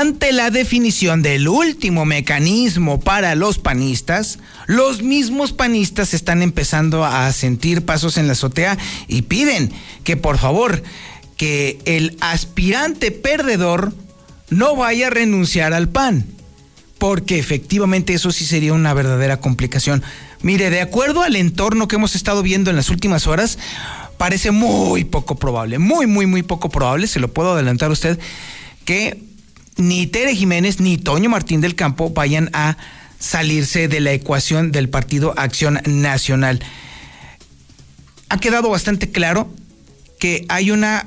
Ante la definición del último mecanismo para los panistas, los mismos panistas están empezando a sentir pasos en la azotea y piden que por favor que el aspirante perdedor no vaya a renunciar al PAN, porque efectivamente eso sí sería una verdadera complicación. Mire, de acuerdo al entorno que hemos estado viendo en las últimas horas, parece muy poco probable, muy, muy, muy poco probable, se lo puedo adelantar a usted, que ni Tere Jiménez ni Toño Martín del Campo vayan a salirse de la ecuación del Partido Acción Nacional. Ha quedado bastante claro que hay una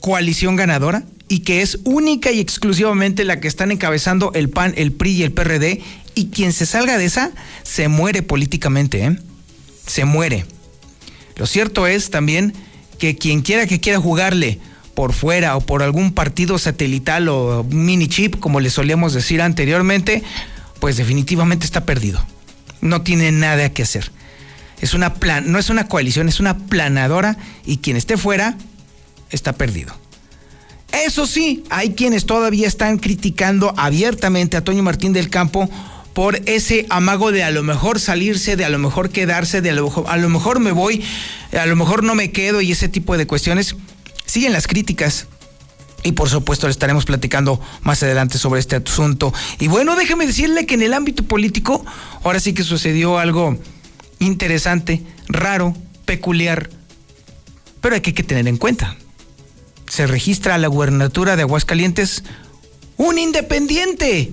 coalición ganadora y que es única y exclusivamente la que están encabezando el PAN, el PRI y el PRD y quien se salga de esa se muere políticamente, ¿eh? se muere. Lo cierto es también que quien quiera que quiera jugarle por fuera o por algún partido satelital o mini chip, como le solíamos decir anteriormente, pues definitivamente está perdido. No tiene nada que hacer. Es una plan, no es una coalición, es una planadora y quien esté fuera está perdido. Eso sí, hay quienes todavía están criticando abiertamente a Toño Martín del Campo por ese amago de a lo mejor salirse, de a lo mejor quedarse, de a lo a lo mejor me voy, a lo mejor no me quedo y ese tipo de cuestiones siguen las críticas. Y por supuesto le estaremos platicando más adelante sobre este asunto. Y bueno, déjeme decirle que en el ámbito político ahora sí que sucedió algo interesante, raro, peculiar, pero hay que, que tener en cuenta. Se registra a la gubernatura de Aguascalientes un independiente.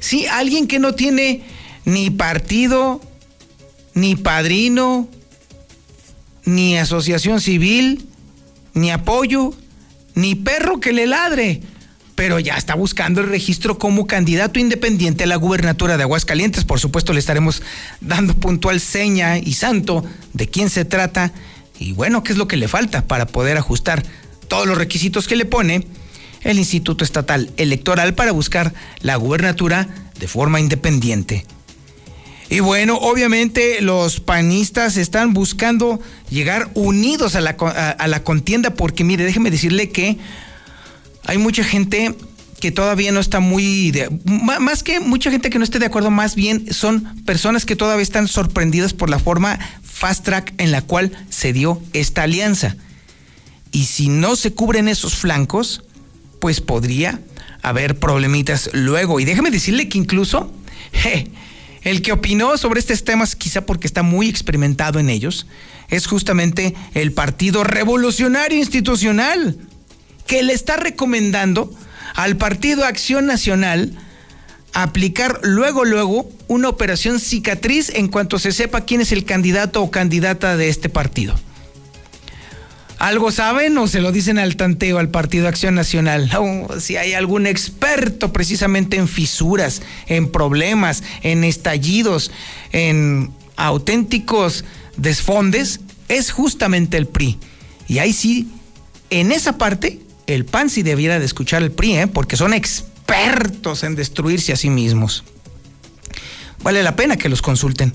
Sí, alguien que no tiene ni partido, ni padrino, ni asociación civil, ni apoyo, ni perro que le ladre, pero ya está buscando el registro como candidato independiente a la gubernatura de Aguascalientes. Por supuesto, le estaremos dando puntual seña y santo de quién se trata y bueno, qué es lo que le falta para poder ajustar todos los requisitos que le pone el Instituto Estatal Electoral para buscar la gubernatura de forma independiente. Y bueno, obviamente los panistas están buscando llegar unidos a la, a, la contienda porque mire, déjeme decirle que hay mucha gente que todavía no está muy más que mucha gente que no esté de acuerdo, más bien son personas que todavía están sorprendidas por la forma fast track en la cual se dio esta alianza. Y si no se cubren esos flancos, pues podría haber problemitas luego. Y déjeme decirle que incluso el que opinó sobre estos temas, quizá porque está muy experimentado en ellos, es justamente el Partido Revolucionario Institucional, que le está recomendando al Partido Acción Nacional aplicar luego, luego una operación cicatriz en cuanto se sepa quién es el candidato o candidata de este partido. ¿Algo saben o se lo dicen al tanteo al Partido Acción Nacional? si hay algún experto precisamente en fisuras, en problemas, en estallidos, en auténticos desfondes, es justamente el PRI. Y ahí sí, en esa parte, el PAN sí debiera de escuchar al PRI, ¿eh? porque son expertos en destruirse a sí mismos. Vale la pena que los consulten.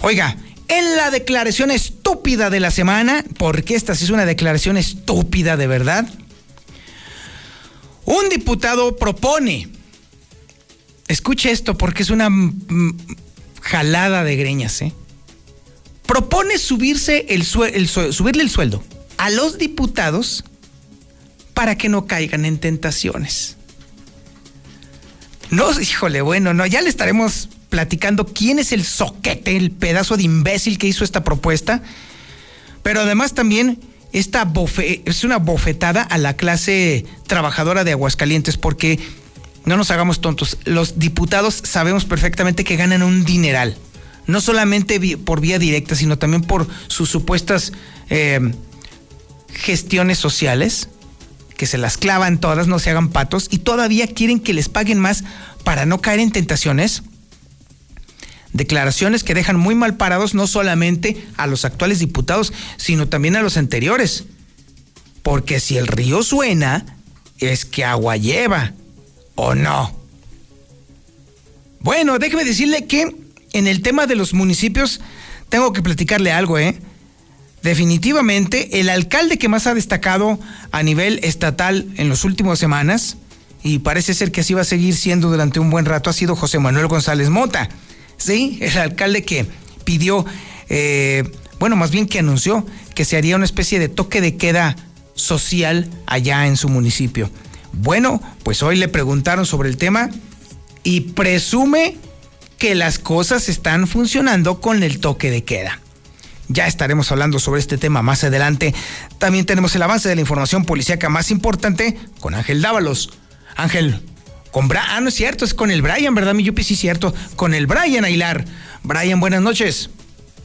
Oiga, en la declaración estúpida de la semana, porque esta sí es una declaración estúpida de verdad, un diputado propone, escuche esto porque es una jalada de greñas, ¿eh? propone subirse el, subirle el sueldo a los diputados para que no caigan en tentaciones. No, híjole, bueno, no, ya le estaremos platicando quién es el soquete, el pedazo de imbécil que hizo esta propuesta, pero además también esta es una bofetada a la clase trabajadora de Aguascalientes, porque no nos hagamos tontos, los diputados sabemos perfectamente que ganan un dineral, no solamente por vía directa, sino también por sus supuestas eh, gestiones sociales, que se las clavan todas, no se hagan patos, y todavía quieren que les paguen más para no caer en tentaciones. Declaraciones que dejan muy mal parados no solamente a los actuales diputados, sino también a los anteriores. Porque si el río suena, es que agua lleva, ¿o no? Bueno, déjeme decirle que en el tema de los municipios tengo que platicarle algo, ¿eh? Definitivamente, el alcalde que más ha destacado a nivel estatal en las últimas semanas, y parece ser que así va a seguir siendo durante un buen rato, ha sido José Manuel González Mota. Sí, el alcalde que pidió, eh, bueno, más bien que anunció que se haría una especie de toque de queda social allá en su municipio. Bueno, pues hoy le preguntaron sobre el tema y presume que las cosas están funcionando con el toque de queda. Ya estaremos hablando sobre este tema más adelante. También tenemos el avance de la información policíaca más importante con Ángel Dávalos. Ángel, con Brian, ah, no es cierto, es con el Brian, ¿verdad, mi Yupi? Sí, cierto, con el Brian Ailar. Brian, buenas noches.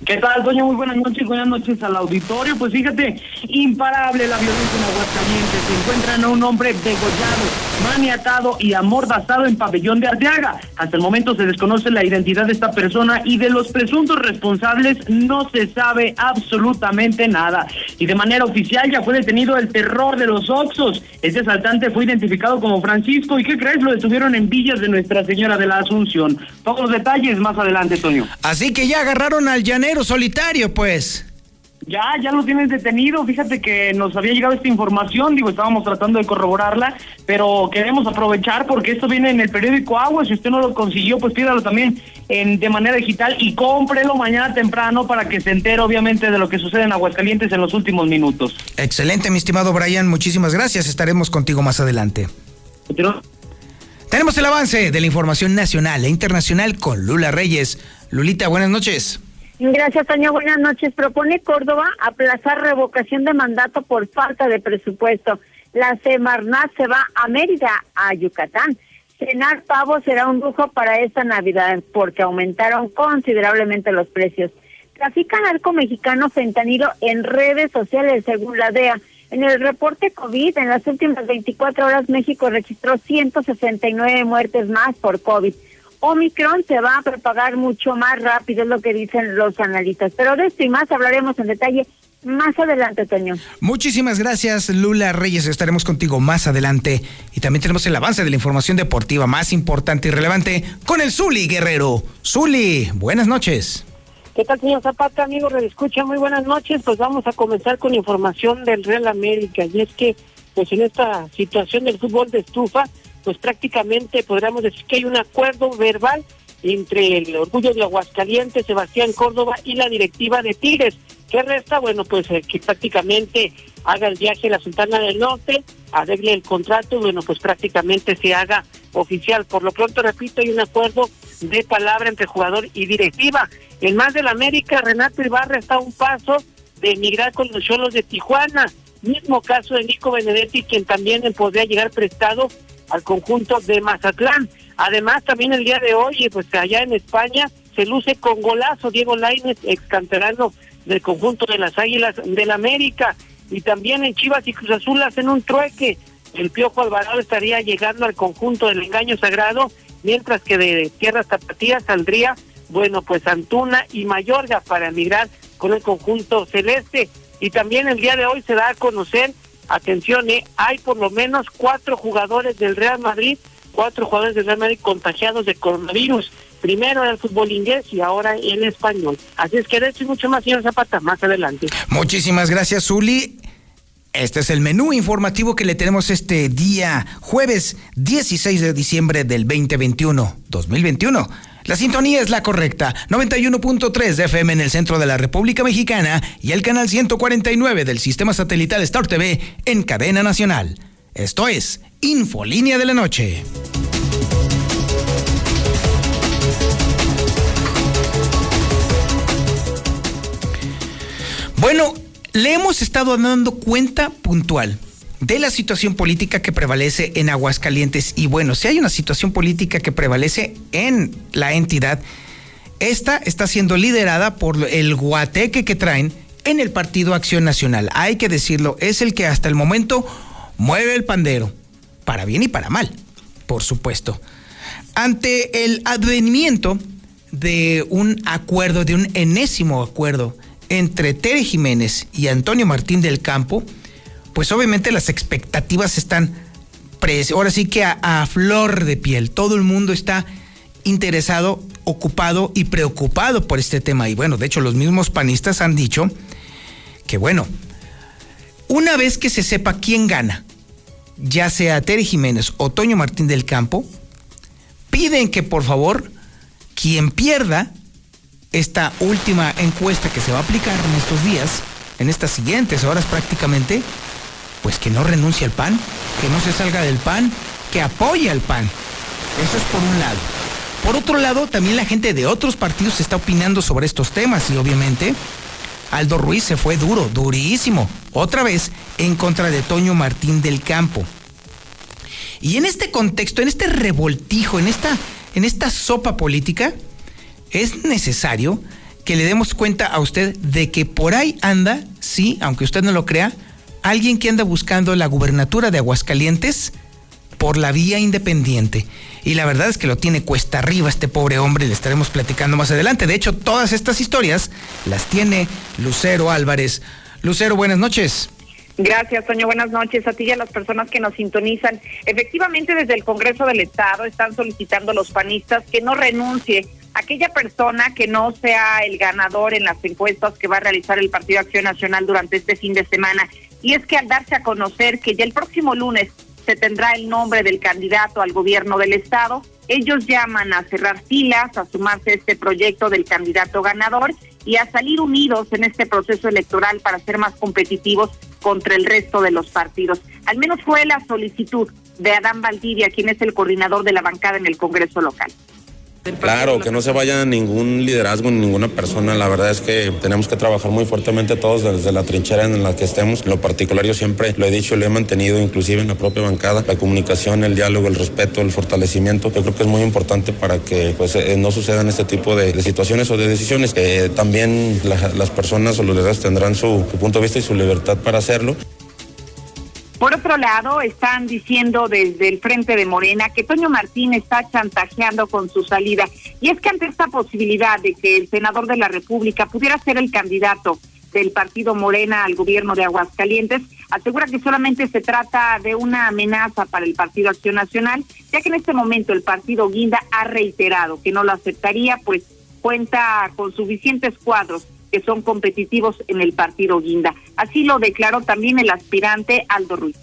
¿Qué tal, doña? Muy buenas noches, buenas noches al auditorio. Pues fíjate, imparable la violencia en Aguascalientes. Se encuentran a un hombre degollado, maniatado y amordazado en pabellón de Arteaga. Hasta el momento se desconoce la identidad de esta persona y de los presuntos responsables no se sabe absolutamente nada. Y de manera oficial ya fue detenido el terror de los Oxos. Este asaltante fue identificado como Francisco y ¿qué crees? Lo detuvieron en Villas de Nuestra Señora de la Asunción. Todos los detalles más adelante, Toño. Así que ya agarraron al solitario, pues. Ya, ya lo tienes detenido. Fíjate que nos había llegado esta información, digo, estábamos tratando de corroborarla, pero queremos aprovechar porque esto viene en el periódico Agua. Si usted no lo consiguió, pues pídalo también en, de manera digital y cómprelo mañana temprano para que se entere, obviamente, de lo que sucede en Aguascalientes en los últimos minutos. Excelente, mi estimado Brian. Muchísimas gracias. Estaremos contigo más adelante. Tenemos el avance de la información nacional e internacional con Lula Reyes. Lulita, buenas noches. Gracias, Tania. Buenas noches. Propone Córdoba aplazar revocación de mandato por falta de presupuesto. La Semarnat se va a Mérida, a Yucatán. Cenar pavo será un lujo para esta Navidad porque aumentaron considerablemente los precios. Trafican arco mexicano fentanilo en redes sociales, según la DEA. En el reporte COVID, en las últimas 24 horas, México registró 169 muertes más por COVID. Omicron se va a propagar mucho más rápido, es lo que dicen los analistas. Pero de esto y más hablaremos en detalle más adelante, Toño. Muchísimas gracias, Lula Reyes. Estaremos contigo más adelante. Y también tenemos el avance de la información deportiva más importante y relevante con el Zuli Guerrero. Zuli, buenas noches. ¿Qué tal, señor Zapata, amigo? Escucha, muy buenas noches. Pues vamos a comenzar con información del Real América. Y es que, pues en esta situación del fútbol de estufa, pues prácticamente podríamos decir que hay un acuerdo verbal entre el Orgullo de Aguascalientes, Sebastián Córdoba y la directiva de Tigres. ¿Qué resta? Bueno, pues eh, que prácticamente haga el viaje a la Sultana del Norte, arregle el contrato bueno, pues prácticamente se haga oficial. Por lo pronto, repito, hay un acuerdo de palabra entre jugador y directiva. En más del América, Renato Ibarra está a un paso de emigrar con los cholos de Tijuana. Mismo caso de Nico Benedetti, quien también podría llegar prestado al conjunto de Mazatlán. Además, también el día de hoy, pues allá en España, se luce con golazo Diego Lainez, ex canterano del conjunto de las Águilas del América. Y también en Chivas y Cruz Azul hacen un trueque. El Piojo Alvarado estaría llegando al conjunto del engaño sagrado, mientras que de tierras tapatías saldría, bueno, pues Antuna y Mayorga para emigrar con el conjunto celeste. Y también el día de hoy se da a conocer atención, ¿eh? hay por lo menos cuatro jugadores del Real Madrid, cuatro jugadores del Real Madrid contagiados de coronavirus. Primero en el fútbol inglés y ahora en español. Así es que de mucho más, señor Zapata, más adelante. Muchísimas gracias, Zuli. Este es el menú informativo que le tenemos este día, jueves 16 de diciembre del 2021, 2021. La sintonía es la correcta, 91.3 de FM en el centro de la República Mexicana y el canal 149 del sistema satelital Star TV en cadena nacional. Esto es Infolínea de la Noche. Bueno, le hemos estado dando cuenta puntual de la situación política que prevalece en Aguascalientes. Y bueno, si hay una situación política que prevalece en la entidad, esta está siendo liderada por el guateque que traen en el Partido Acción Nacional. Hay que decirlo, es el que hasta el momento mueve el pandero, para bien y para mal, por supuesto. Ante el advenimiento de un acuerdo, de un enésimo acuerdo entre Tere Jiménez y Antonio Martín del Campo, pues obviamente las expectativas están, ahora sí que a, a flor de piel. Todo el mundo está interesado, ocupado y preocupado por este tema. Y bueno, de hecho los mismos panistas han dicho que bueno, una vez que se sepa quién gana, ya sea Tere Jiménez o Toño Martín del Campo, piden que por favor quien pierda esta última encuesta que se va a aplicar en estos días, en estas siguientes horas prácticamente, pues que no renuncie al PAN, que no se salga del PAN, que apoye al PAN. Eso es por un lado. Por otro lado, también la gente de otros partidos está opinando sobre estos temas y obviamente Aldo Ruiz se fue duro, durísimo, otra vez en contra de Toño Martín del Campo. Y en este contexto, en este revoltijo, en esta, en esta sopa política, es necesario que le demos cuenta a usted de que por ahí anda, sí, aunque usted no lo crea, alguien que anda buscando la gubernatura de Aguascalientes por la vía independiente. Y la verdad es que lo tiene cuesta arriba este pobre hombre, le estaremos platicando más adelante. De hecho, todas estas historias las tiene Lucero Álvarez. Lucero, buenas noches. Gracias, Toño. Buenas noches a ti y a las personas que nos sintonizan. Efectivamente, desde el Congreso del Estado están solicitando a los panistas que no renuncie aquella persona que no sea el ganador en las encuestas que va a realizar el Partido Acción Nacional durante este fin de semana. Y es que al darse a conocer que ya el próximo lunes se tendrá el nombre del candidato al gobierno del Estado, ellos llaman a cerrar filas, a sumarse a este proyecto del candidato ganador y a salir unidos en este proceso electoral para ser más competitivos contra el resto de los partidos. Al menos fue la solicitud de Adán Valdivia, quien es el coordinador de la bancada en el Congreso local. Claro, que no se vaya ningún liderazgo ni ninguna persona. La verdad es que tenemos que trabajar muy fuertemente todos desde la trinchera en la que estemos. En lo particular yo siempre lo he dicho, lo he mantenido inclusive en la propia bancada, la comunicación, el diálogo, el respeto, el fortalecimiento. Yo creo que es muy importante para que pues, eh, no sucedan este tipo de, situaciones o de decisiones. Que también las personas o los liderazgos tendrán su punto de vista y su libertad para hacerlo. Por otro lado, están diciendo desde el frente de Morena que Toño Martín está chantajeando con su salida. Y es que ante esta posibilidad de que el senador de la República pudiera ser el candidato del partido Morena al gobierno de Aguascalientes, asegura que solamente se trata de una amenaza para el Partido Acción Nacional, ya que en este momento el partido Guinda ha reiterado que no lo aceptaría, pues cuenta con suficientes cuadros que son competitivos en el partido Guinda. Así lo declaró también el aspirante Aldo Ruiz.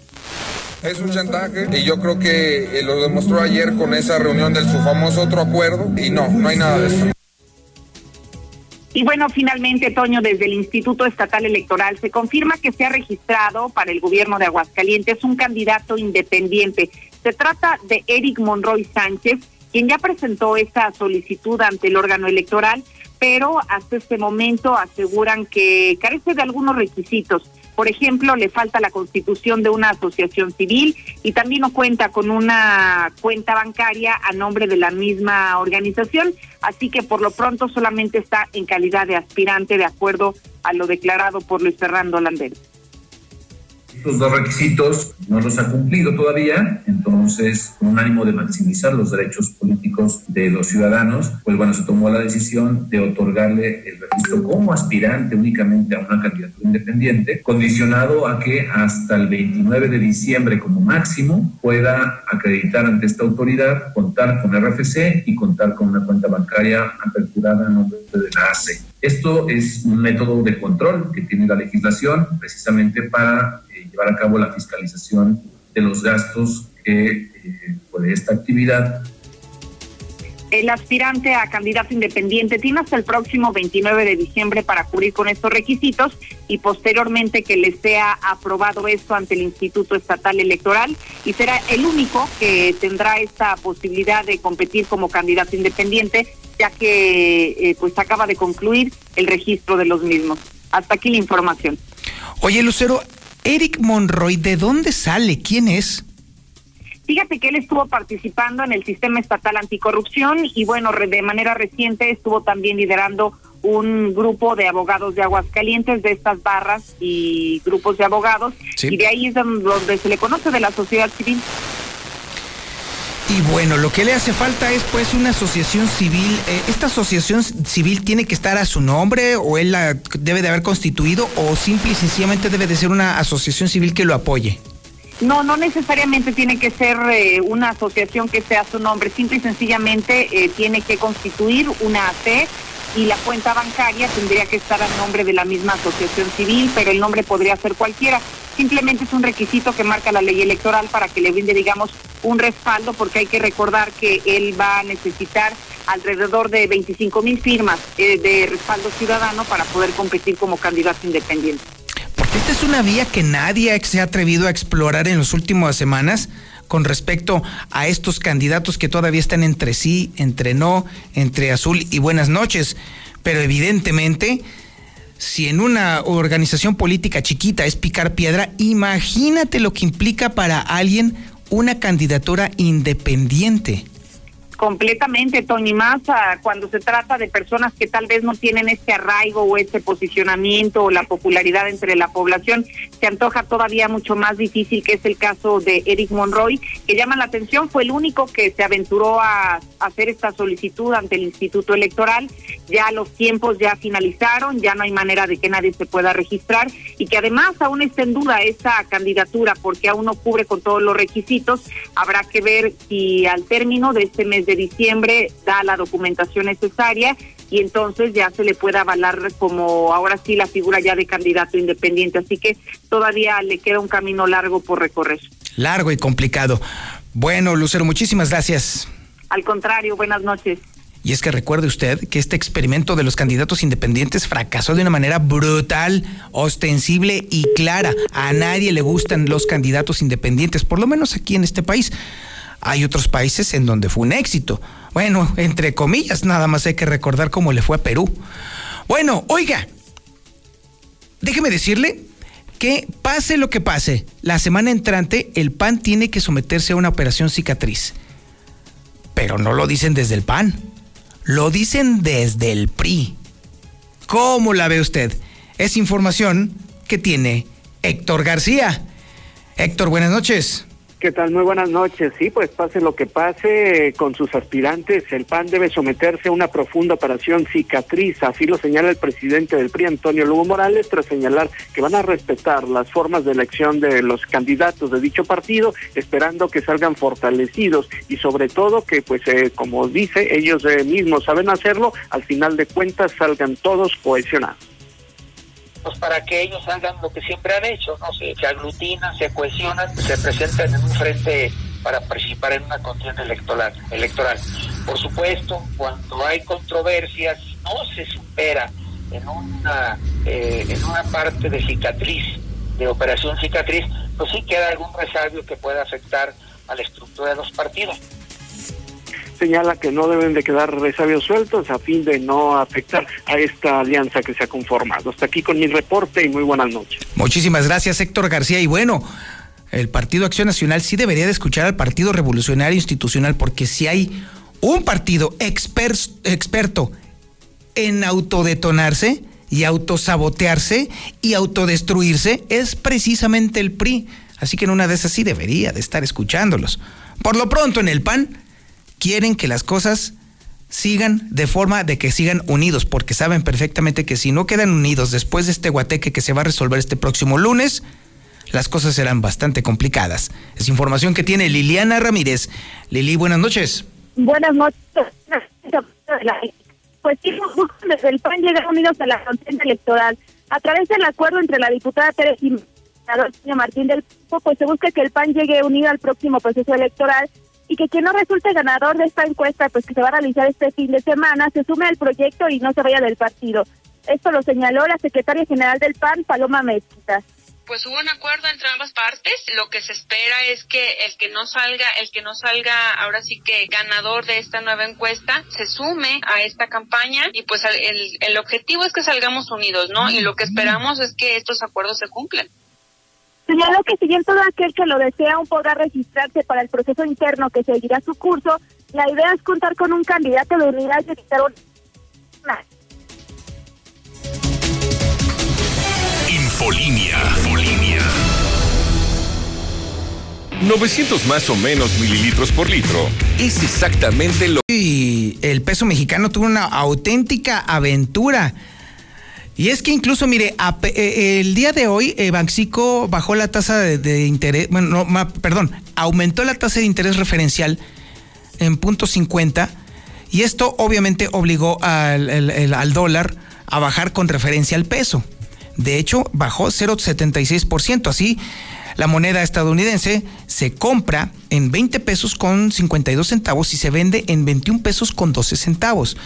Es un chantaje y yo creo que eh, lo demostró ayer con esa reunión del su famoso otro acuerdo y no, no hay nada de eso. Y bueno, finalmente, Toño, desde el Instituto Estatal Electoral se confirma que se ha registrado para el gobierno de Aguascalientes un candidato independiente. Se trata de Eric Monroy Sánchez, quien ya presentó esta solicitud ante el órgano electoral pero hasta este momento aseguran que carece de algunos requisitos. Por ejemplo, le falta la constitución de una asociación civil y también no cuenta con una cuenta bancaria a nombre de la misma organización, así que por lo pronto solamente está en calidad de aspirante de acuerdo a lo declarado por Luis Fernando Landero. Estos dos requisitos no los ha cumplido todavía, entonces, con un ánimo de maximizar los derechos políticos de los ciudadanos, pues bueno, se tomó la decisión de otorgarle el registro como aspirante únicamente a una candidatura independiente, condicionado a que hasta el 29 de diciembre como máximo pueda acreditar ante esta autoridad, contar con RFC y contar con una cuenta bancaria aperturada en nombre de la ACE. Esto es un método de control que tiene la legislación precisamente para llevar a cabo la fiscalización de los gastos que eh, por esta actividad. El aspirante a candidato independiente tiene hasta el próximo 29 de diciembre para cubrir con estos requisitos y posteriormente que le sea aprobado esto ante el Instituto Estatal Electoral y será el único que tendrá esta posibilidad de competir como candidato independiente ya que eh, pues acaba de concluir el registro de los mismos. Hasta aquí la información. Oye, Lucero, Eric Monroy, ¿de dónde sale? ¿Quién es? Fíjate que él estuvo participando en el sistema estatal anticorrupción y bueno, de manera reciente estuvo también liderando un grupo de abogados de Aguascalientes, de estas barras y grupos de abogados, y de ahí es donde se le conoce de la sociedad civil. Y bueno, lo que le hace falta es pues una asociación civil. Eh, ¿Esta asociación civil tiene que estar a su nombre o él la debe de haber constituido o simple y sencillamente debe de ser una asociación civil que lo apoye? No, no necesariamente tiene que ser eh, una asociación que sea su nombre, simple y sencillamente eh, tiene que constituir una AC y la cuenta bancaria tendría que estar a nombre de la misma asociación civil, pero el nombre podría ser cualquiera. Simplemente es un requisito que marca la ley electoral para que le brinde, digamos, un respaldo, porque hay que recordar que él va a necesitar alrededor de 25 mil firmas eh, de respaldo ciudadano para poder competir como candidato independiente. Esta es una vía que nadie se ha atrevido a explorar en las últimas semanas con respecto a estos candidatos que todavía están entre sí, entre no, entre azul y buenas noches. Pero evidentemente, si en una organización política chiquita es picar piedra, imagínate lo que implica para alguien una candidatura independiente. Completamente, Tony Massa, cuando se trata de personas que tal vez no tienen este arraigo o este posicionamiento o la popularidad entre la población, se antoja todavía mucho más difícil, que es el caso de Eric Monroy, que llama la atención, fue el único que se aventuró a hacer esta solicitud ante el Instituto Electoral, ya los tiempos ya finalizaron, ya no hay manera de que nadie se pueda registrar y que además aún está en duda esa candidatura porque aún no cubre con todos los requisitos, habrá que ver si al término de este mes de diciembre da la documentación necesaria y entonces ya se le puede avalar como ahora sí la figura ya de candidato independiente. Así que todavía le queda un camino largo por recorrer. Largo y complicado. Bueno, Lucero, muchísimas gracias. Al contrario, buenas noches. Y es que recuerde usted que este experimento de los candidatos independientes fracasó de una manera brutal, ostensible y clara. A nadie le gustan los candidatos independientes, por lo menos aquí en este país. Hay otros países en donde fue un éxito. Bueno, entre comillas, nada más hay que recordar cómo le fue a Perú. Bueno, oiga, déjeme decirle que pase lo que pase, la semana entrante el PAN tiene que someterse a una operación cicatriz. Pero no lo dicen desde el PAN, lo dicen desde el PRI. ¿Cómo la ve usted? Es información que tiene Héctor García. Héctor, buenas noches. ¿Qué tal? Muy buenas noches. Sí, pues pase lo que pase con sus aspirantes, el PAN debe someterse a una profunda operación cicatriz, así lo señala el presidente del PRI, Antonio Lugo Morales, tras señalar que van a respetar las formas de elección de los candidatos de dicho partido, esperando que salgan fortalecidos y sobre todo que, pues, eh, como dice, ellos eh, mismos saben hacerlo, al final de cuentas salgan todos cohesionados pues para que ellos hagan lo que siempre han hecho, ¿no? Se, se aglutinan, se cohesionan, se presentan en un frente para participar en una contienda electoral. electoral. Por supuesto, cuando hay controversias, no se supera en una, eh, en una parte de cicatriz, de operación cicatriz, pues sí queda algún resabio que pueda afectar a la estructura de los partidos señala que no deben de quedar resabios sueltos a fin de no afectar a esta alianza que se ha conformado. Hasta aquí con mi reporte y muy buenas noches. Muchísimas gracias Héctor García y bueno, el Partido Acción Nacional sí debería de escuchar al Partido Revolucionario Institucional porque si hay un partido experto en autodetonarse y autosabotearse y autodestruirse es precisamente el PRI. Así que en una de esas sí debería de estar escuchándolos. Por lo pronto en el PAN quieren que las cosas sigan de forma de que sigan unidos, porque saben perfectamente que si no quedan unidos después de este guateque que se va a resolver este próximo lunes, las cosas serán bastante complicadas. Es información que tiene Liliana Ramírez. Lili, buenas noches. Buenas noches. Pues sí, desde el PAN llegan unidos a la contienda electoral. A través del acuerdo entre la diputada Pérez y Martín del pues se busca que el PAN llegue unido al próximo proceso electoral y que quien no resulte ganador de esta encuesta, pues que se va a realizar este fin de semana, se sume al proyecto y no se vaya del partido. Esto lo señaló la secretaria general del PAN, Paloma Mezquita pues hubo un acuerdo entre ambas partes. Lo que se espera es que el que no salga, el que no salga ahora sí que ganador de esta nueva encuesta se sume a esta campaña y pues el, el objetivo es que salgamos unidos, ¿no? Y lo que esperamos es que estos acuerdos se cumplan. Señaló que si bien todo aquel que lo desea aún podrá registrarse para el proceso interno que seguirá su curso, la idea es contar con un candidato de unidad y evitar un... Infolinia. Infolinia. 900 más o menos mililitros por litro es exactamente lo... Y el peso mexicano tuvo una auténtica aventura. Y es que incluso, mire, eh, el día de hoy eh, bajó la tasa de, interés, bueno, no, perdón, aumentó la tasa de interés referencial en punto 50 y esto obviamente obligó al, al dólar a bajar con referencia al peso. De hecho, bajó 0,76%. Así, la moneda estadounidense se compra en 20 pesos con 52 centavos y se vende en 21 pesos con 12 centavos.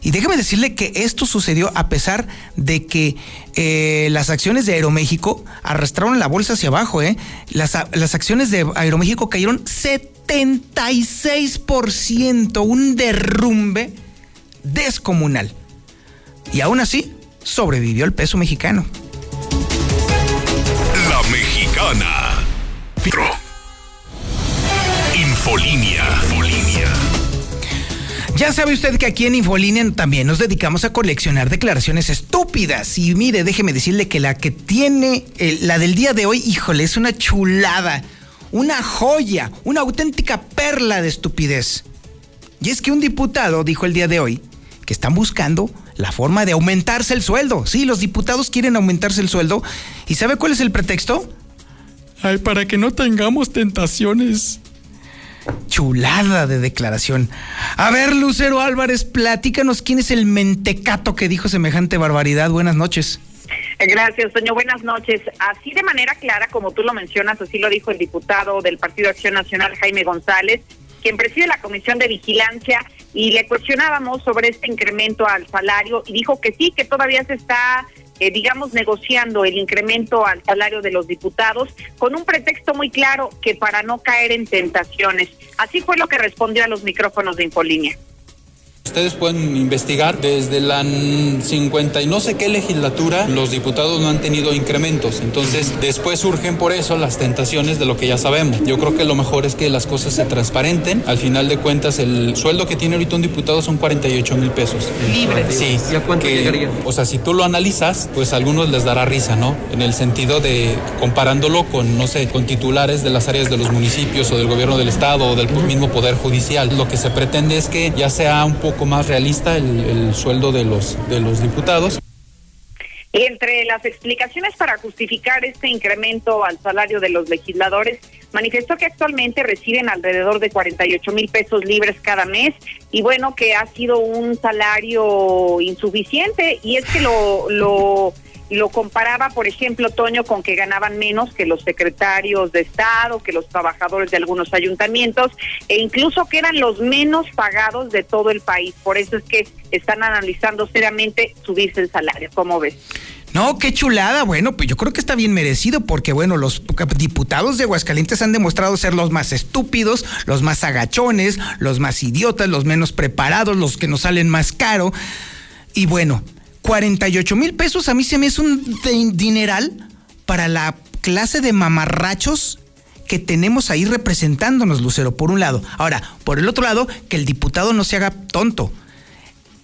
Y déjeme decirle que esto sucedió a pesar de que eh, las acciones de Aeroméxico arrastraron la bolsa hacia abajo. ¿eh? Las, las acciones de Aeroméxico cayeron 76%, un derrumbe descomunal. Y aún así, sobrevivió el peso mexicano. Mexicana. Infolinia. Infolinia. Ya sabe usted que aquí en Infolínea también nos dedicamos a coleccionar declaraciones estúpidas. Y mire, déjeme decirle que la que tiene, la del día de hoy, híjole, es una chulada, una joya, una auténtica perla de estupidez. Y es que un diputado dijo el día de hoy que están buscando la forma de aumentarse el sueldo. Sí, los diputados quieren aumentarse el sueldo. ¿Y sabe cuál es el pretexto? Ay, para que no tengamos tentaciones. Chulada de declaración. A ver, Lucero Álvarez, platícanos quién es el mentecato que dijo semejante barbaridad. Buenas noches. Gracias, señor. Buenas noches. Así de manera clara, como tú lo mencionas, así lo dijo el diputado del Partido Acción Nacional, Jaime González, quien preside la Comisión de Vigilancia, y le cuestionábamos sobre este incremento al salario y dijo que sí, que todavía se está, eh, digamos, negociando el incremento al salario de los diputados con un pretexto muy claro que para no caer en tentaciones. Así fue lo que respondió a los micrófonos de Infolínea. Ustedes pueden investigar desde la 50 y no sé qué legislatura los diputados no han tenido incrementos. Entonces, después surgen por eso las tentaciones de lo que ya sabemos. Yo creo que lo mejor es que las cosas se transparenten. Al final de cuentas, el sueldo que tiene ahorita un diputado son 48 mil pesos. Libre. Sí. ¿Y a cuánto llegaría? O sea, si tú lo analizas, pues a algunos les dará risa, ¿no? En el sentido de comparándolo con, no sé, con titulares de las áreas de los municipios o del gobierno del estado o del mismo poder judicial. Lo que se pretende es que ya sea un poco más realista el, sueldo de los, de los diputados. Entre las explicaciones para justificar este incremento al salario de los legisladores, manifestó que actualmente reciben alrededor de 48 mil pesos libres cada mes y bueno, que ha sido un salario insuficiente y es que lo, lo lo comparaba, por ejemplo, Toño, con que ganaban menos que los secretarios de Estado, que los trabajadores de algunos ayuntamientos, e incluso que eran los menos pagados de todo el país. Por eso es que están analizando seriamente subirse el salario. ¿Cómo ves? No, qué chulada. Bueno, pues yo creo que está bien merecido porque, bueno, los diputados de Aguascalientes han demostrado ser los más estúpidos, los más agachones, los más idiotas, los menos preparados, los que nos salen más caro. Y bueno, 48 mil pesos a mí se me es un dineral para la clase de mamarrachos que tenemos ahí representándonos, Lucero, por un lado. Ahora, por el otro lado, que el diputado no se haga tonto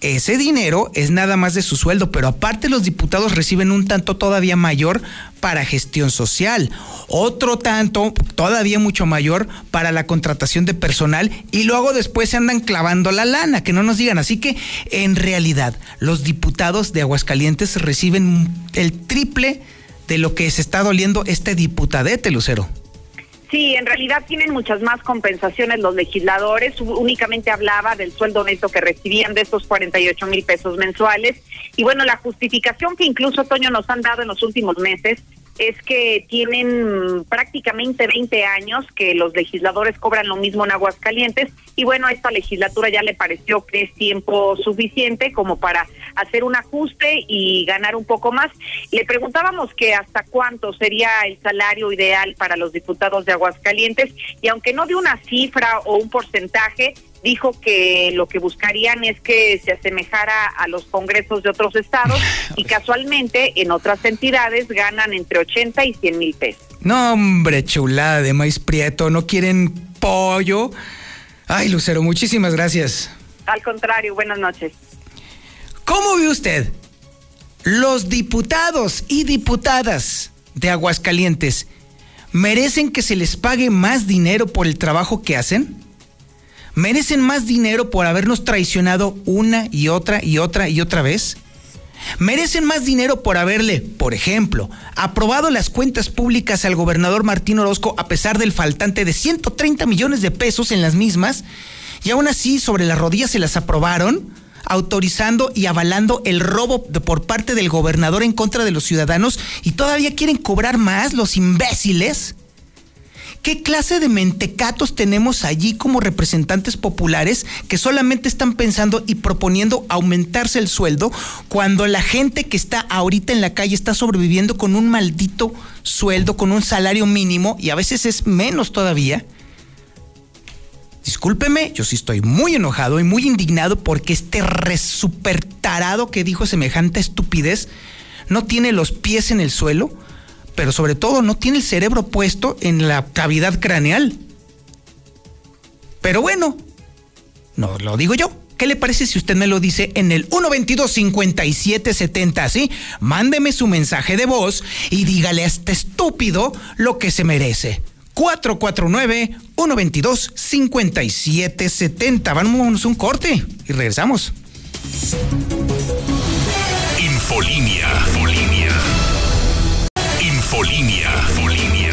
ese dinero es nada más de su sueldo, pero aparte los diputados reciben un tanto todavía mayor para gestión social, otro tanto todavía mucho mayor para la contratación de personal y luego después se andan clavando la lana, que no nos digan. Así que en realidad los diputados de Aguascalientes reciben el triple de lo que se está doliendo este diputadete, Lucero. Sí, en realidad tienen muchas más compensaciones los legisladores. Únicamente hablaba del sueldo neto que recibían de estos 48 mil pesos mensuales. Y bueno, la justificación que incluso Toño nos han dado en los últimos meses es que tienen prácticamente 20 años que los legisladores cobran lo mismo en Aguascalientes y bueno, a esta legislatura ya le pareció que es tiempo suficiente como para hacer un ajuste y ganar un poco más. Le preguntábamos que hasta cuánto sería el salario ideal para los diputados de Aguascalientes y aunque no de una cifra o un porcentaje, dijo que lo que buscarían es que se asemejara a los congresos de otros estados y casualmente en otras entidades ganan entre 80 y 100 mil pesos. No, hombre, chulada de maíz prieto. ¿No quieren pollo? Ay, Lucero, muchísimas gracias. Al contrario, buenas noches. ¿Cómo ve usted? Los diputados y diputadas de Aguascalientes merecen que se les pague más dinero por el trabajo que hacen? ¿Merecen más dinero por habernos traicionado una y otra y otra y otra vez? ¿Merecen más dinero por haberle, por ejemplo, aprobado las cuentas públicas al gobernador Martín Orozco a pesar del faltante de 130 millones de pesos en las mismas? Y aún así, sobre las rodillas se las aprobaron, autorizando y avalando el robo por parte del gobernador en contra de los ciudadanos y todavía quieren cobrar más los imbéciles. ¿Qué clase de mentecatos tenemos allí como representantes populares que solamente están pensando y proponiendo aumentarse el sueldo cuando la gente que está ahorita en la calle está sobreviviendo con un maldito sueldo, con un salario mínimo y a veces es menos todavía? Discúlpeme, yo sí estoy muy enojado y muy indignado porque este re super tarado que dijo semejante estupidez no tiene los pies en el suelo pero sobre todo no tiene el cerebro puesto en la cavidad craneal. Pero bueno, no lo digo yo. ¿Qué le parece si usted me lo dice en el 122-5770? ¿Sí? Mándeme su mensaje de voz y dígale a este estúpido lo que se merece. 449-122-5770. Vamos un corte y regresamos. Infolinia. Infolinia. Infolinia.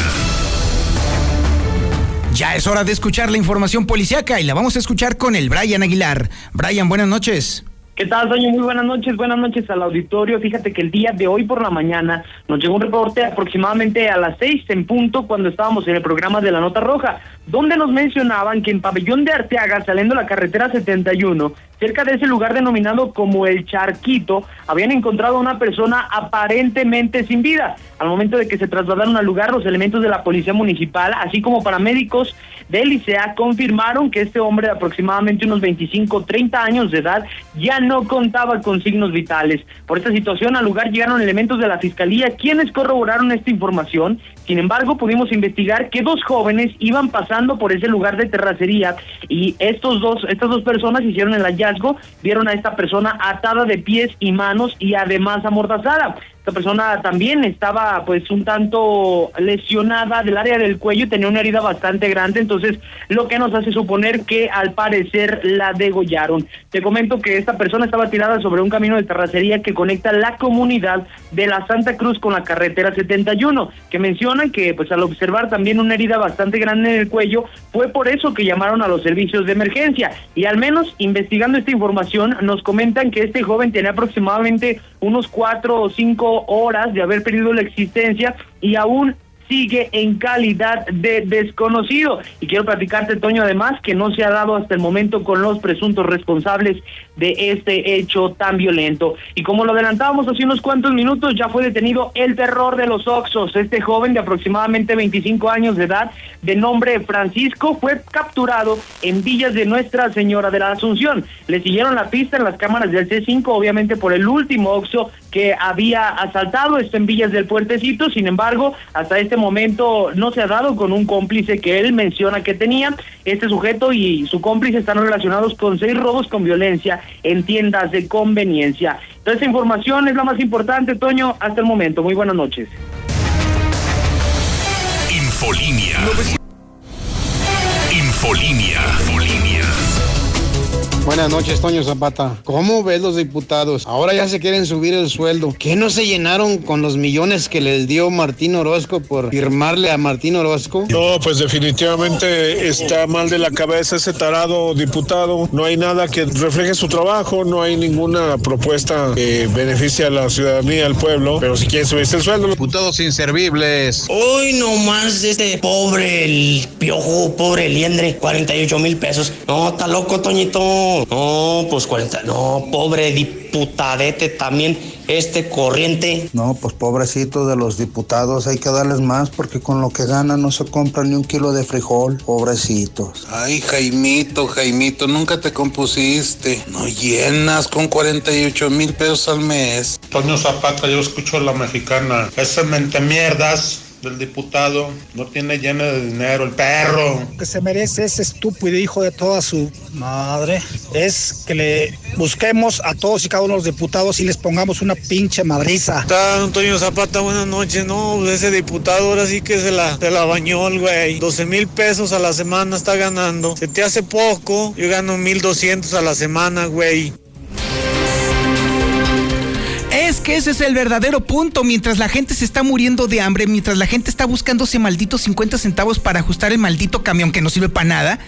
Ya es hora de escuchar la información policiaca y la vamos a escuchar con el Brian Aguilar. Brian, buenas noches. ¿Qué tal, Doña? Muy buenas noches, buenas noches al auditorio. Fíjate que el día de hoy por la mañana nos llegó un reporte aproximadamente a las seis en punto cuando estábamos en el programa de la Nota Roja, donde nos mencionaban que en Pabellón de Arteaga, saliendo la carretera 71, cerca de ese lugar denominado como el Charquito, habían encontrado a una persona aparentemente sin vida. Al momento de que se trasladaron al lugar, los elementos de la policía municipal, así como paramédicos del ICEA, confirmaron que este hombre de aproximadamente unos 25, 30 años de edad ya no contaba con signos vitales. Por esta situación, al lugar llegaron elementos de la fiscalía, quienes corroboraron esta información. Sin embargo, pudimos investigar que dos jóvenes iban pasando por ese lugar de terracería y estos dos, estas dos personas hicieron el hallazgo, vieron a esta persona atada de pies y manos y además amordazada. Esta persona también estaba pues un tanto lesionada del área del cuello y tenía una herida bastante grande, entonces lo que nos hace suponer que al parecer la degollaron. Te comento que esta persona estaba tirada sobre un camino de terracería que conecta la comunidad de la Santa Cruz con la carretera 71, que mencionan que pues al observar también una herida bastante grande en el cuello, fue por eso que llamaron a los servicios de emergencia y al menos investigando esta información nos comentan que este joven tenía aproximadamente unos cuatro o cinco horas de haber perdido la existencia y aún sigue en calidad de desconocido. Y quiero platicarte, Toño, además, que no se ha dado hasta el momento con los presuntos responsables de este hecho tan violento. Y como lo adelantábamos hace unos cuantos minutos, ya fue detenido el terror de los Oxos. Este joven de aproximadamente 25 años de edad, de nombre Francisco, fue capturado en Villas de Nuestra Señora de la Asunción. Le siguieron la pista en las cámaras del C5, obviamente por el último Oxo que había asaltado, esto en Villas del Puertecito. Sin embargo, hasta este momento no se ha dado con un cómplice que él menciona que tenía. Este sujeto y su cómplice están relacionados con seis robos con violencia en tiendas de conveniencia. Toda esta información es la más importante, Toño, hasta el momento. Muy buenas noches. Infolinia. Infolinia. Infolinia. Buenas noches, Toño Zapata. ¿Cómo ves los diputados? Ahora ya se quieren subir el sueldo. ¿Qué no se llenaron con los millones que les dio Martín Orozco por firmarle a Martín Orozco? No, pues definitivamente está mal de la cabeza ese tarado diputado. No hay nada que refleje su trabajo, no hay ninguna propuesta que beneficie a la ciudadanía, al pueblo. Pero si quieren subirse el sueldo. Diputados inservibles. Hoy nomás este pobre el piojo, pobre liendre, 48 mil pesos. No, está loco, Toñito. No, pues 40. No, pobre diputadete también, este corriente. No, pues pobrecito de los diputados, hay que darles más porque con lo que ganan no se compra ni un kilo de frijol, pobrecitos. Ay, Jaimito, Jaimito, nunca te compusiste. No llenas con 48 mil pesos al mes. Toño Zapata, yo escucho la mexicana. Ese mente mierdas del diputado. No tiene lleno de dinero el perro. Lo que se merece ese estúpido hijo de toda su madre es que le busquemos a todos y cada uno de los diputados y les pongamos una pinche madriza. Está Antonio Zapata, buenas noches. No, ese diputado ahora sí que se la, se la bañó el güey. 12 mil pesos a la semana está ganando. Se te hace poco. Yo gano 1200 a la semana, güey. Es que ese es el verdadero punto. Mientras la gente se está muriendo de hambre, mientras la gente está buscándose malditos 50 centavos para ajustar el maldito camión que no sirve para nada,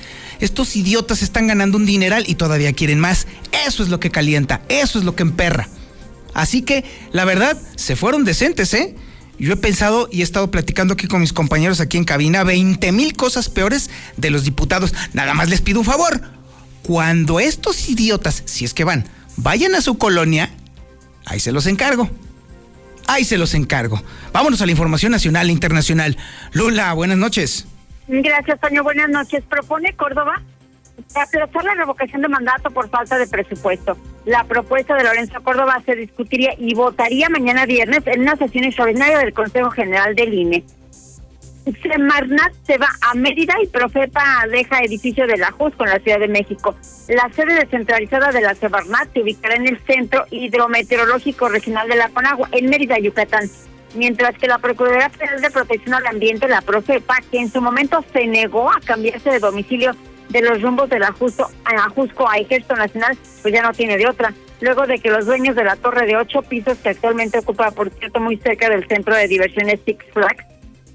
estos idiotas están ganando un dineral y todavía quieren más. Eso es lo que calienta, eso es lo que emperra. Así que, la verdad, se fueron decentes, ¿eh? Yo he pensado y he estado platicando aquí con mis compañeros aquí en cabina 20 mil cosas peores de los diputados. Nada más les pido un favor. Cuando estos idiotas, si es que van, vayan a su colonia, ahí se los encargo. Ahí se los encargo. Vámonos a la información nacional e internacional. Lula, buenas noches. Gracias, Toño. Buenas noches. Propone Córdoba aplazar la revocación de mandato por falta de presupuesto. La propuesta de Lorenzo Córdoba se discutiría y votaría mañana viernes en una sesión extraordinaria del Consejo General del INE. Semarnat se va a Mérida y Profepa deja edificio de la JUS con la Ciudad de México. La sede descentralizada de la Semarnat se ubicará en el Centro Hidrometeorológico Regional de la Conagua, en Mérida, Yucatán. Mientras que la Procuraduría Federal de Protección al Ambiente, la Profepa, que en su momento se negó a cambiarse de domicilio de los rumbos del Ajusco a Ajusco a Ejército Nacional, pues ya no tiene de otra. Luego de que los dueños de la torre de ocho pisos, que actualmente ocupa, por cierto, muy cerca del centro de diversiones Six Flags,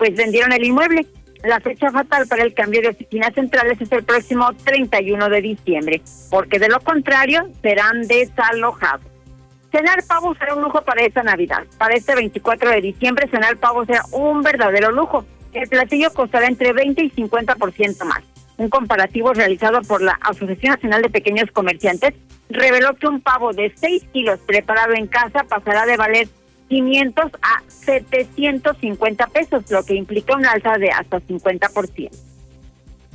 pues vendieron el inmueble. La fecha fatal para el cambio de oficinas centrales es el próximo 31 de diciembre, porque de lo contrario serán desalojados. Cenar pavo será un lujo para esta Navidad. Para este 24 de diciembre, cenar pavo será un verdadero lujo. El platillo costará entre 20 y 50% más. Un comparativo realizado por la Asociación Nacional de Pequeños Comerciantes reveló que un pavo de 6 kilos preparado en casa pasará de valer 500 a 750 pesos, lo que implica un alza de hasta 50%.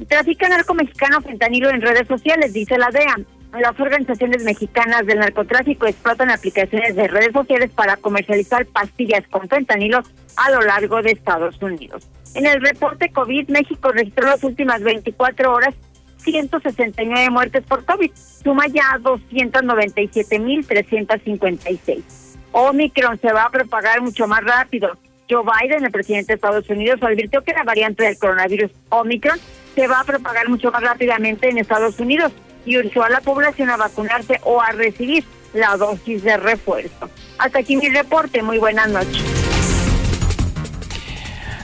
Trafica narco mexicano fentanilo en redes sociales, dice la DEA. Las organizaciones mexicanas del narcotráfico explotan aplicaciones de redes sociales para comercializar pastillas con fentanilo a lo largo de Estados Unidos. En el reporte COVID, México registró las últimas 24 horas 169 muertes por COVID, suma ya 297.356. Omicron se va a propagar mucho más rápido. Joe Biden, el presidente de Estados Unidos, advirtió que la variante del coronavirus Omicron se va a propagar mucho más rápidamente en Estados Unidos y urgió a la población a vacunarse o a recibir la dosis de refuerzo. Hasta aquí mi reporte. Muy buenas noches.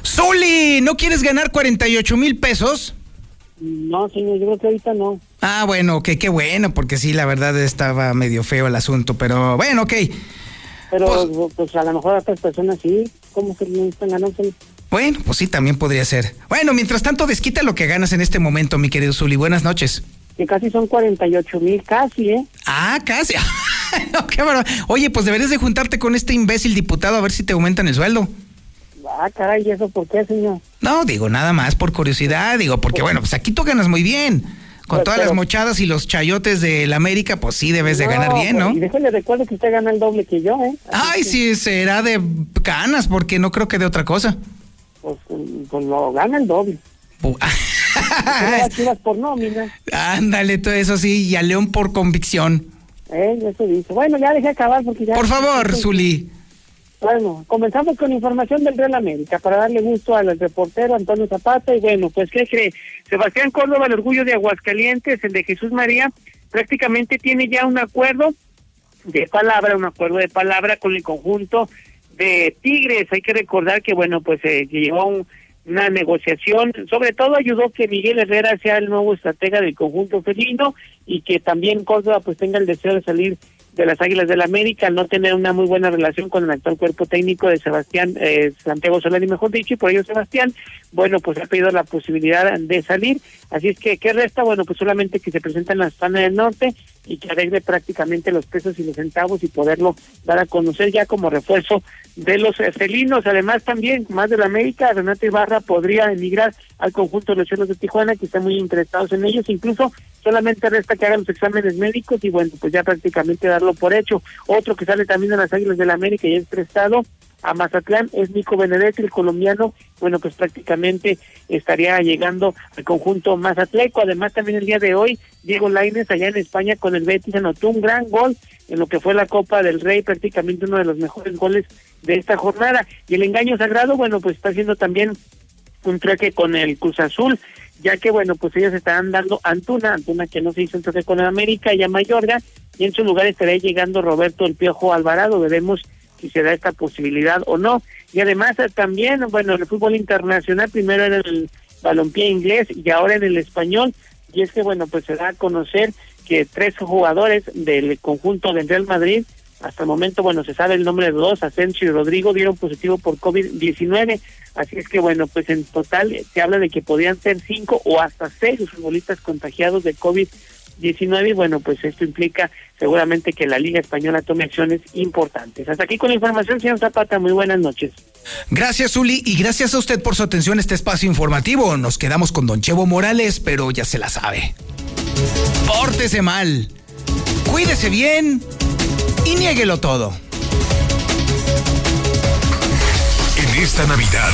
Zuli, ¿no quieres ganar 48 mil pesos? No, señor, yo creo que ahorita no. Ah, bueno, ok, qué bueno, porque sí, la verdad estaba medio feo el asunto, pero bueno, ok. Pero pues, a lo mejor a otras personas sí, ¿cómo se le están ganando? Bueno, pues sí, también podría ser. Bueno, mientras tanto, desquita lo que ganas en este momento, mi querido Zuli. Buenas noches. Que casi son 48 mil, casi, ¿eh? Ah, casi. no, qué. Oye, pues deberías de juntarte con este imbécil diputado a ver si te aumentan el sueldo. Ah, caray, ¿y eso por qué, señor? No, digo, nada más por curiosidad, digo, porque bueno, pues aquí tú ganas muy bien. Con Pero- todas las mochadas y los chayotes de la América, pues sí debes de ganar bien, ¿no? Y déjale recuerdo que usted gana el doble que yo, ¿eh? Ay, sí, será de ganas, porque no creo que de otra cosa. Pues, pues lo gana el doble. Chivas por nómina, Ándale, todo eso sí, y a León por convicción. ¿eh? Eso dice. Bueno, ya dejé acabar porque ya... Por favor, Zuli. Bueno, comenzamos con información del Real América para darle gusto al reportero Antonio Zapata y bueno, pues ¿qué cree? Sebastián Córdoba, el orgullo de Aguascalientes, el de Jesús María, prácticamente tiene ya un acuerdo de palabra, un acuerdo de palabra con el conjunto de Tigres. Hay que recordar que bueno, pues eh, que llevó un- una negociación, sobre todo ayudó que Miguel Herrera sea el nuevo estratega del conjunto felino y que también Córdoba pues tenga el deseo de salir de las Águilas del América al no tener una muy buena relación con el actual cuerpo técnico de Sebastián eh, Santiago Solari, mejor dicho, y por ello Sebastián, bueno, pues ha pedido la posibilidad de salir, así es que, ¿qué resta? Bueno, pues solamente que se presente en la Hispana del Norte y que arregle prácticamente los pesos y los centavos y poderlo dar a conocer ya como refuerzo de los felinos. Además, también, más de la América, Renato Ibarra podría emigrar al conjunto de los cielos de Tijuana, que están muy interesados en ellos. Incluso solamente resta que hagan los exámenes médicos y, bueno, pues ya prácticamente darlo por hecho. Otro que sale también de las Águilas del la América y es prestado a Mazatlán es Nico Benedetti, el colombiano, bueno, pues prácticamente estaría llegando al conjunto mazatleco. Además, también el día de hoy, Diego Lainez allá en España con el Betis anotó un gran gol en lo que fue la Copa del Rey, prácticamente uno de los mejores goles de esta jornada. Y el engaño sagrado, bueno, pues está haciendo también un treque con el Cruz Azul, ya que, bueno, pues ellos estarán dando Antuna, Antuna que no se hizo treque con el América y a Mayorga, y en su lugar estaría llegando Roberto el Piojo Alvarado. Veremos si se da esta posibilidad o no. Y además eh, también, bueno, el fútbol internacional primero era el balompié inglés y ahora en el español. Y es que, bueno, pues se da a conocer que tres jugadores del conjunto del Real Madrid, hasta el momento, bueno, se sabe el nombre de dos, Asensio y Rodrigo, dieron positivo por COVID-19. Así es que, bueno, pues en total se habla de que podrían ser cinco o hasta seis futbolistas contagiados de COVID-19 19 y bueno, pues esto implica seguramente que la Liga Española tome acciones importantes. Hasta aquí con la información, señor Zapata, muy buenas noches. Gracias, Uli, y gracias a usted por su atención a este espacio informativo. Nos quedamos con Don Chevo Morales, pero ya se la sabe. Pórtese mal, cuídese bien y niéguelo todo. En esta Navidad,